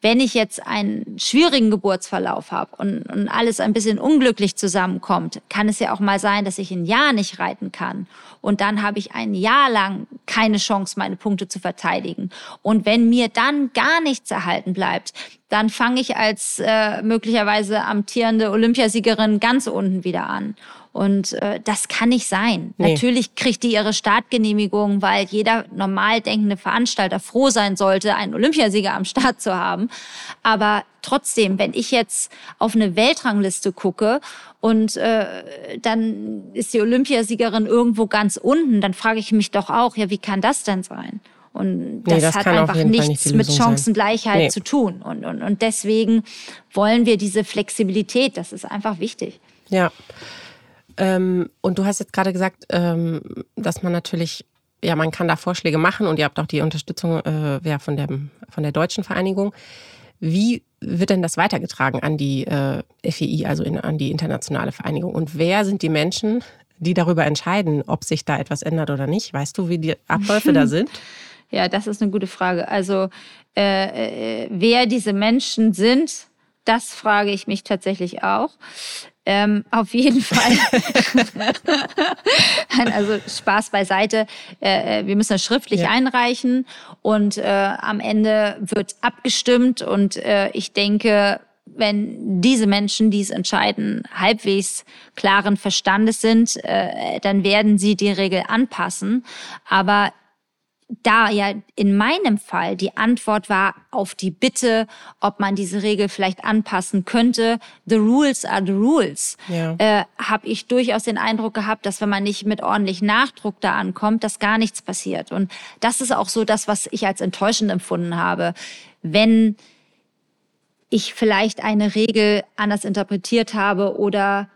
wenn ich jetzt einen schwierigen Geburtsverlauf habe und, und, alles ein bisschen unglücklich zusammenkommt, kann es ja auch mal sein, dass ich ein Jahr nicht reiten kann. Und dann habe ich ein Jahr lang keine Chance, meine Punkte zu verteidigen. Und wenn mir dann gar nichts erhalten bleibt, dann fange ich als äh, möglicherweise amtierende Olympiasiegerin ganz unten wieder an. Und äh, das kann nicht sein. Nee. Natürlich kriegt die ihre Startgenehmigung, weil jeder normal denkende Veranstalter froh sein sollte, einen Olympiasieger am Start zu haben. Aber trotzdem, wenn ich jetzt auf eine Weltrangliste gucke und äh, dann ist die Olympiasiegerin irgendwo ganz unten, dann frage ich mich doch auch, ja, wie kann das denn sein? Und das, nee, das hat einfach nichts nicht mit Chancengleichheit nee. zu tun. Und, und, und deswegen wollen wir diese Flexibilität, das ist einfach wichtig. Ja. Ähm, und du hast jetzt gerade gesagt, ähm, dass man natürlich, ja, man kann da Vorschläge machen und ihr habt auch die Unterstützung äh, ja, von, der, von der deutschen Vereinigung. Wie wird denn das weitergetragen an die äh, FEI, also in, an die internationale Vereinigung? Und wer sind die Menschen, die darüber entscheiden, ob sich da etwas ändert oder nicht? Weißt du, wie die Abläufe da sind? Ja, das ist eine gute Frage. Also äh, äh, wer diese Menschen sind, das frage ich mich tatsächlich auch. Ähm, auf jeden Fall. also Spaß beiseite. Äh, äh, wir müssen das schriftlich ja. einreichen und äh, am Ende wird abgestimmt und äh, ich denke, wenn diese Menschen, die es entscheiden, halbwegs klaren Verstandes sind, äh, dann werden sie die Regel anpassen. Aber da ja in meinem Fall die Antwort war auf die Bitte, ob man diese Regel vielleicht anpassen könnte, the rules are the rules, ja. äh, habe ich durchaus den Eindruck gehabt, dass wenn man nicht mit ordentlich Nachdruck da ankommt, dass gar nichts passiert. Und das ist auch so das, was ich als enttäuschend empfunden habe. Wenn ich vielleicht eine Regel anders interpretiert habe oder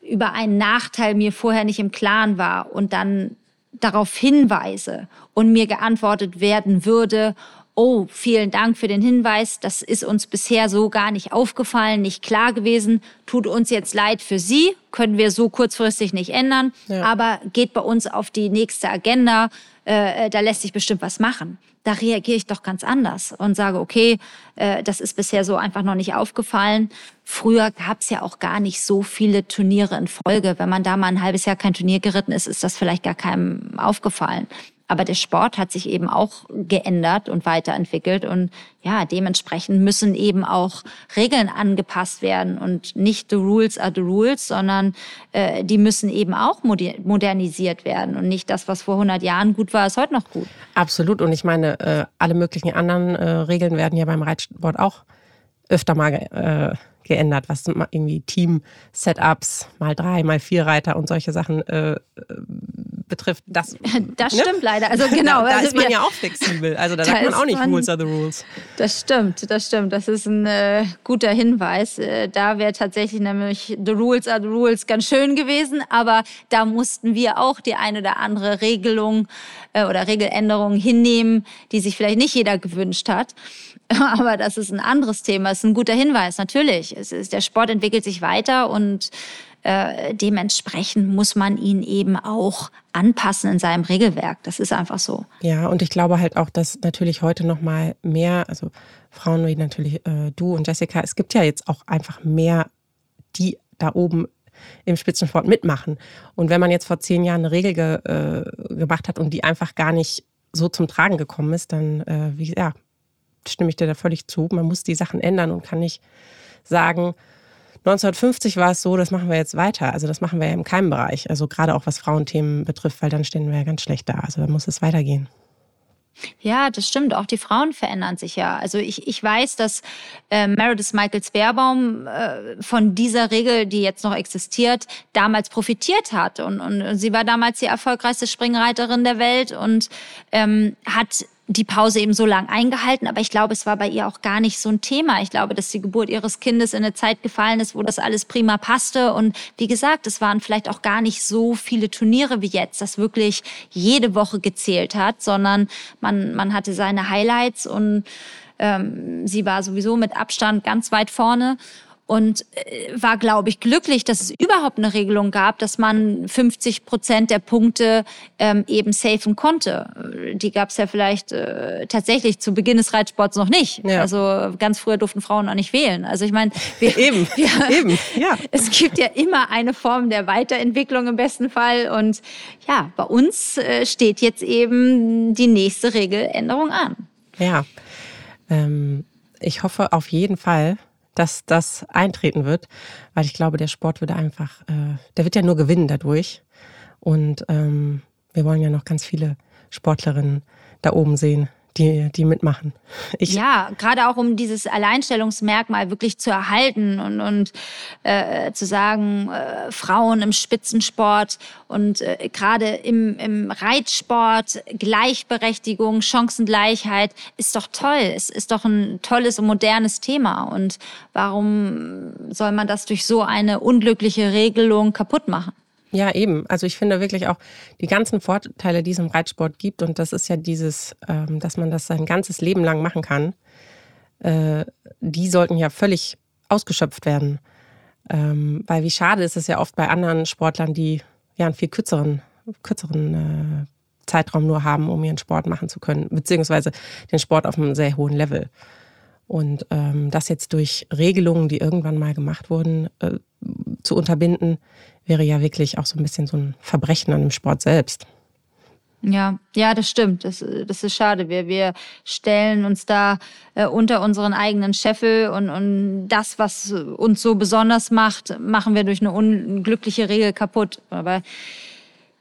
über einen Nachteil mir vorher nicht im Klaren war und dann darauf hinweise und mir geantwortet werden würde, oh, vielen Dank für den Hinweis, das ist uns bisher so gar nicht aufgefallen, nicht klar gewesen, tut uns jetzt leid für Sie, können wir so kurzfristig nicht ändern, ja. aber geht bei uns auf die nächste Agenda, äh, da lässt sich bestimmt was machen. Da reagiere ich doch ganz anders und sage, okay, äh, das ist bisher so einfach noch nicht aufgefallen. Früher gab es ja auch gar nicht so viele Turniere in Folge. Wenn man da mal ein halbes Jahr kein Turnier geritten ist, ist das vielleicht gar keinem aufgefallen. Aber der Sport hat sich eben auch geändert und weiterentwickelt. Und ja, dementsprechend müssen eben auch Regeln angepasst werden und nicht the rules are the rules, sondern äh, die müssen eben auch modernisiert werden. Und nicht das, was vor 100 Jahren gut war, ist heute noch gut. Absolut. Und ich meine, äh, alle möglichen anderen äh, Regeln werden ja beim Reitsport auch öfter mal äh, geändert, was irgendwie Team-Setups, mal drei, mal vier Reiter und solche Sachen äh, betrifft. Das, das ne? stimmt leider. Also genau. da, da also ist man ja auch flexibel. Also da, da sagt man auch nicht man, Rules are the Rules. Das stimmt, das stimmt. Das ist ein äh, guter Hinweis. Äh, da wäre tatsächlich nämlich the Rules are the Rules ganz schön gewesen, aber da mussten wir auch die eine oder andere Regelung äh, oder Regeländerung hinnehmen, die sich vielleicht nicht jeder gewünscht hat. Aber das ist ein anderes Thema. Das ist ein guter Hinweis, natürlich. Es ist, der Sport entwickelt sich weiter und äh, dementsprechend muss man ihn eben auch anpassen in seinem Regelwerk. Das ist einfach so. Ja, und ich glaube halt auch, dass natürlich heute noch mal mehr, also Frauen wie natürlich äh, du und Jessica, es gibt ja jetzt auch einfach mehr, die da oben im Spitzensport mitmachen. Und wenn man jetzt vor zehn Jahren eine Regel ge, äh, gemacht hat und die einfach gar nicht so zum Tragen gekommen ist, dann äh, wie, ja, stimme ich dir da völlig zu. Man muss die Sachen ändern und kann nicht sagen, 1950 war es so, das machen wir jetzt weiter. Also das machen wir ja in keinem Bereich. Also gerade auch was Frauenthemen betrifft, weil dann stehen wir ja ganz schlecht da. Also da muss es weitergehen. Ja, das stimmt. Auch die Frauen verändern sich ja. Also ich, ich weiß, dass äh, Meredith Michaels Baerbaum äh, von dieser Regel, die jetzt noch existiert, damals profitiert hat. Und, und sie war damals die erfolgreichste Springreiterin der Welt und ähm, hat die Pause eben so lang eingehalten, aber ich glaube, es war bei ihr auch gar nicht so ein Thema. Ich glaube, dass die Geburt ihres Kindes in eine Zeit gefallen ist, wo das alles prima passte. Und wie gesagt, es waren vielleicht auch gar nicht so viele Turniere wie jetzt, das wirklich jede Woche gezählt hat, sondern man, man hatte seine Highlights und ähm, sie war sowieso mit Abstand ganz weit vorne und äh, war, glaube ich, glücklich, dass es überhaupt eine Regelung gab, dass man 50 Prozent der Punkte ähm, eben safen konnte. Die gab es ja vielleicht äh, tatsächlich zu Beginn des Reitsports noch nicht. Ja. Also ganz früher durften Frauen auch nicht wählen. Also ich meine, eben, ja, eben, ja. Es gibt ja immer eine Form der Weiterentwicklung im besten Fall. Und ja, bei uns äh, steht jetzt eben die nächste Regeländerung an. Ja, ähm, ich hoffe auf jeden Fall, dass das eintreten wird, weil ich glaube, der Sport würde einfach, äh, der wird ja nur gewinnen dadurch. Und ähm, wir wollen ja noch ganz viele Sportlerinnen da oben sehen, die, die mitmachen. Ich ja, gerade auch um dieses Alleinstellungsmerkmal wirklich zu erhalten und, und äh, zu sagen, äh, Frauen im Spitzensport und äh, gerade im, im Reitsport, Gleichberechtigung, Chancengleichheit ist doch toll. Es ist doch ein tolles und modernes Thema. Und warum soll man das durch so eine unglückliche Regelung kaputt machen? Ja, eben. Also ich finde wirklich auch die ganzen Vorteile, die es im Reitsport gibt, und das ist ja dieses, ähm, dass man das sein ganzes Leben lang machen kann, äh, die sollten ja völlig ausgeschöpft werden. Ähm, weil wie schade ist es ja oft bei anderen Sportlern, die ja einen viel kürzeren, kürzeren äh, Zeitraum nur haben, um ihren Sport machen zu können, beziehungsweise den Sport auf einem sehr hohen Level. Und ähm, das jetzt durch Regelungen, die irgendwann mal gemacht wurden, äh, zu unterbinden, wäre ja wirklich auch so ein bisschen so ein Verbrechen an dem Sport selbst. Ja, ja, das stimmt. Das, das ist schade. Wir, wir stellen uns da äh, unter unseren eigenen Scheffel und, und das, was uns so besonders macht, machen wir durch eine unglückliche Regel kaputt. Aber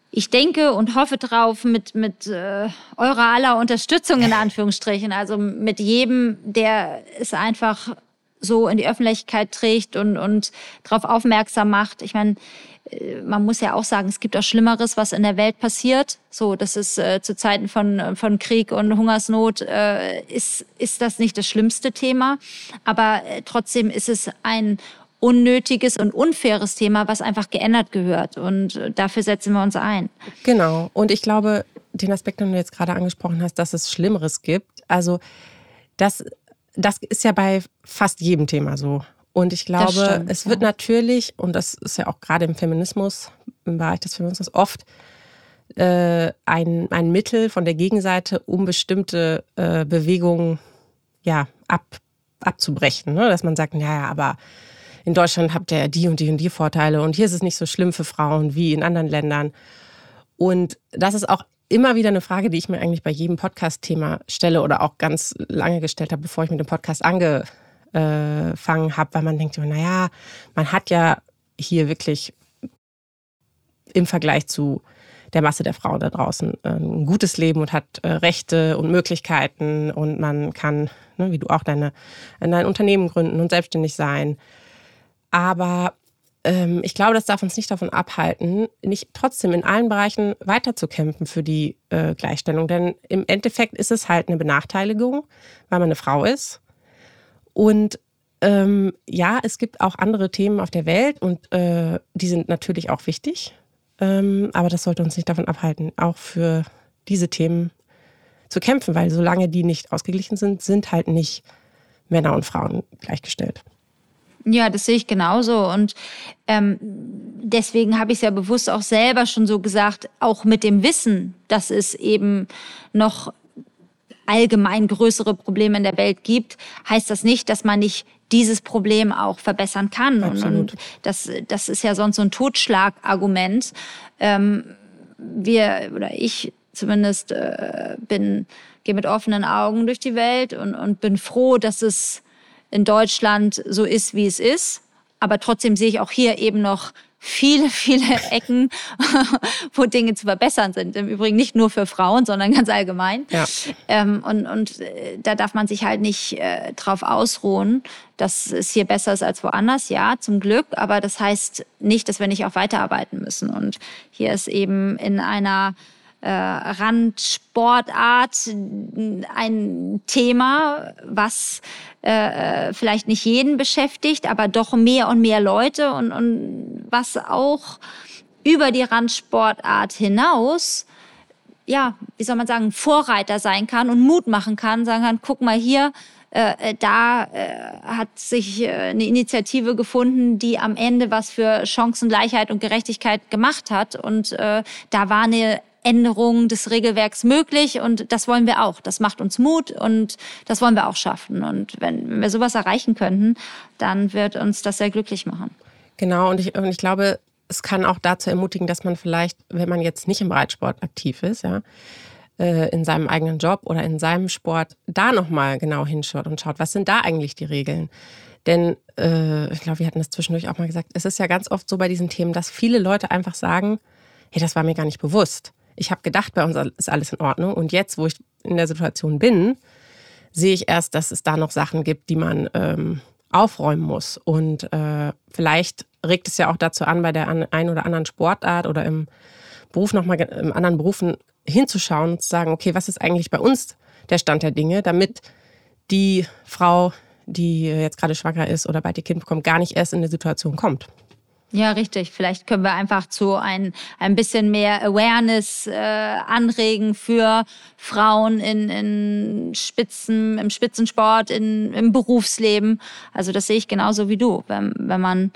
ich denke und hoffe drauf mit, mit äh, eurer aller Unterstützung in Anführungsstrichen, also mit jedem, der es einfach so in die Öffentlichkeit trägt und, und darauf aufmerksam macht. Ich meine, man muss ja auch sagen, es gibt auch Schlimmeres, was in der Welt passiert. So, das ist äh, zu Zeiten von, von Krieg und Hungersnot, äh, ist, ist das nicht das schlimmste Thema. Aber äh, trotzdem ist es ein unnötiges und unfaires Thema, was einfach geändert gehört. Und äh, dafür setzen wir uns ein. Genau. Und ich glaube, den Aspekt, den du jetzt gerade angesprochen hast, dass es Schlimmeres gibt. Also, das, das ist ja bei fast jedem Thema so. Und ich glaube, stimmt, es wird ja. natürlich, und das ist ja auch gerade im Feminismus, im Bereich des Feminismus oft äh, ein, ein Mittel von der Gegenseite, um bestimmte äh, Bewegungen ja, ab, abzubrechen. Ne? Dass man sagt, naja, aber in Deutschland habt ihr ja die und die und die Vorteile und hier ist es nicht so schlimm für Frauen wie in anderen Ländern. Und das ist auch immer wieder eine Frage, die ich mir eigentlich bei jedem Podcast-Thema stelle oder auch ganz lange gestellt habe, bevor ich mit dem Podcast ange, angefangen habe, weil man denkt, naja, man hat ja hier wirklich im Vergleich zu der Masse der Frauen da draußen äh, ein gutes Leben und hat äh, Rechte und Möglichkeiten und man kann, ne, wie du auch, deine, dein Unternehmen gründen und selbstständig sein. Aber ähm, ich glaube, das darf uns nicht davon abhalten, nicht trotzdem in allen Bereichen weiterzukämpfen für die äh, Gleichstellung. Denn im Endeffekt ist es halt eine Benachteiligung, weil man eine Frau ist. Und ähm, ja, es gibt auch andere Themen auf der Welt und äh, die sind natürlich auch wichtig. Ähm, aber das sollte uns nicht davon abhalten, auch für diese Themen zu kämpfen, weil solange die nicht ausgeglichen sind, sind halt nicht Männer und Frauen gleichgestellt. Ja, das sehe ich genauso. Und ähm, deswegen habe ich es ja bewusst auch selber schon so gesagt, auch mit dem Wissen, dass es eben noch allgemein größere Probleme in der Welt gibt, heißt das nicht, dass man nicht dieses Problem auch verbessern kann. Absolut. Und, das, das ist ja sonst so ein Totschlagargument. Ähm, wir oder ich zumindest äh, bin gehe mit offenen Augen durch die Welt und, und bin froh, dass es in Deutschland so ist, wie es ist. Aber trotzdem sehe ich auch hier eben noch viele, viele Ecken, wo Dinge zu verbessern sind. Im Übrigen nicht nur für Frauen, sondern ganz allgemein. Ja. Ähm, und, und äh, da darf man sich halt nicht äh, drauf ausruhen, dass es hier besser ist als woanders. Ja, zum Glück. Aber das heißt nicht, dass wir nicht auch weiterarbeiten müssen. Und hier ist eben in einer äh, Randsportart ein Thema, was äh, vielleicht nicht jeden beschäftigt, aber doch mehr und mehr Leute und, und was auch über die Randsportart hinaus ja, wie soll man sagen, Vorreiter sein kann und Mut machen kann, sagen kann, guck mal hier, äh, da äh, hat sich äh, eine Initiative gefunden, die am Ende was für Chancengleichheit und Gerechtigkeit gemacht hat. Und äh, da war eine Änderung des Regelwerks möglich und das wollen wir auch. Das macht uns Mut und das wollen wir auch schaffen. Und wenn, wir sowas erreichen könnten, dann wird uns das sehr glücklich machen. Genau, und ich, und ich glaube, es kann auch dazu ermutigen, dass man vielleicht, wenn man jetzt nicht im Reitsport aktiv ist, ja, äh, in seinem eigenen Job oder in seinem Sport, da nochmal genau hinschaut und schaut, was sind da eigentlich die Regeln? Denn äh, ich glaube, wir hatten das zwischendurch auch mal gesagt, es ist ja ganz oft so bei diesen Themen, dass viele Leute einfach sagen, hey, das war mir gar nicht bewusst ich habe gedacht, bei uns ist alles in Ordnung. Und jetzt, wo ich in der Situation bin, sehe ich erst, dass es da noch Sachen gibt, die man ähm, aufräumen muss. Und äh, vielleicht regt es ja auch dazu an, bei der einen oder anderen Sportart oder im Beruf nochmal in anderen Berufen hinzuschauen und zu sagen, okay, was ist eigentlich bei uns der Stand der Dinge, damit die Frau, die jetzt gerade schwanger ist oder bald ihr Kind bekommt, gar nicht erst in eine Situation kommt. Ja, richtig. Vielleicht können wir einfach zu ein, ein bisschen mehr Awareness äh, anregen für Frauen in, in Spitzen, im Spitzensport, in, im Berufsleben. Also das sehe ich genauso wie du. Wenn, wenn man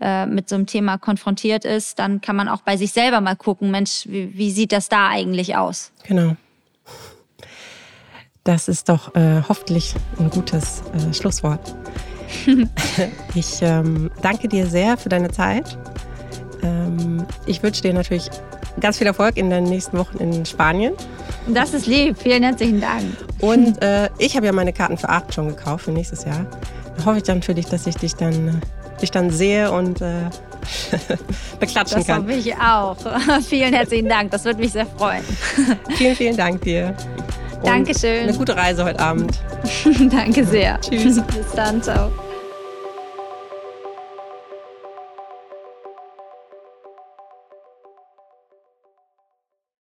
äh, mit so einem Thema konfrontiert ist, dann kann man auch bei sich selber mal gucken, Mensch, wie, wie sieht das da eigentlich aus? Genau. das ist doch äh, hoffentlich ein gutes äh, Schlusswort. ich ähm, danke dir sehr für deine Zeit. Ähm, ich wünsche dir natürlich ganz viel Erfolg in den nächsten Wochen in Spanien. Das ist lieb. Vielen herzlichen Dank. Und äh, ich habe ja meine Karten für Aachen schon gekauft für nächstes Jahr. Da hoffe ich dann für dich, dass ich dich dann, äh, dich dann sehe und äh, beklatschen das kann. Das hoffe ich auch. vielen herzlichen Dank. Das würde mich sehr freuen. vielen, vielen Dank dir. Dankeschön. Eine gute Reise heute Abend. Danke sehr. Tschüss. Bis dann. Ciao.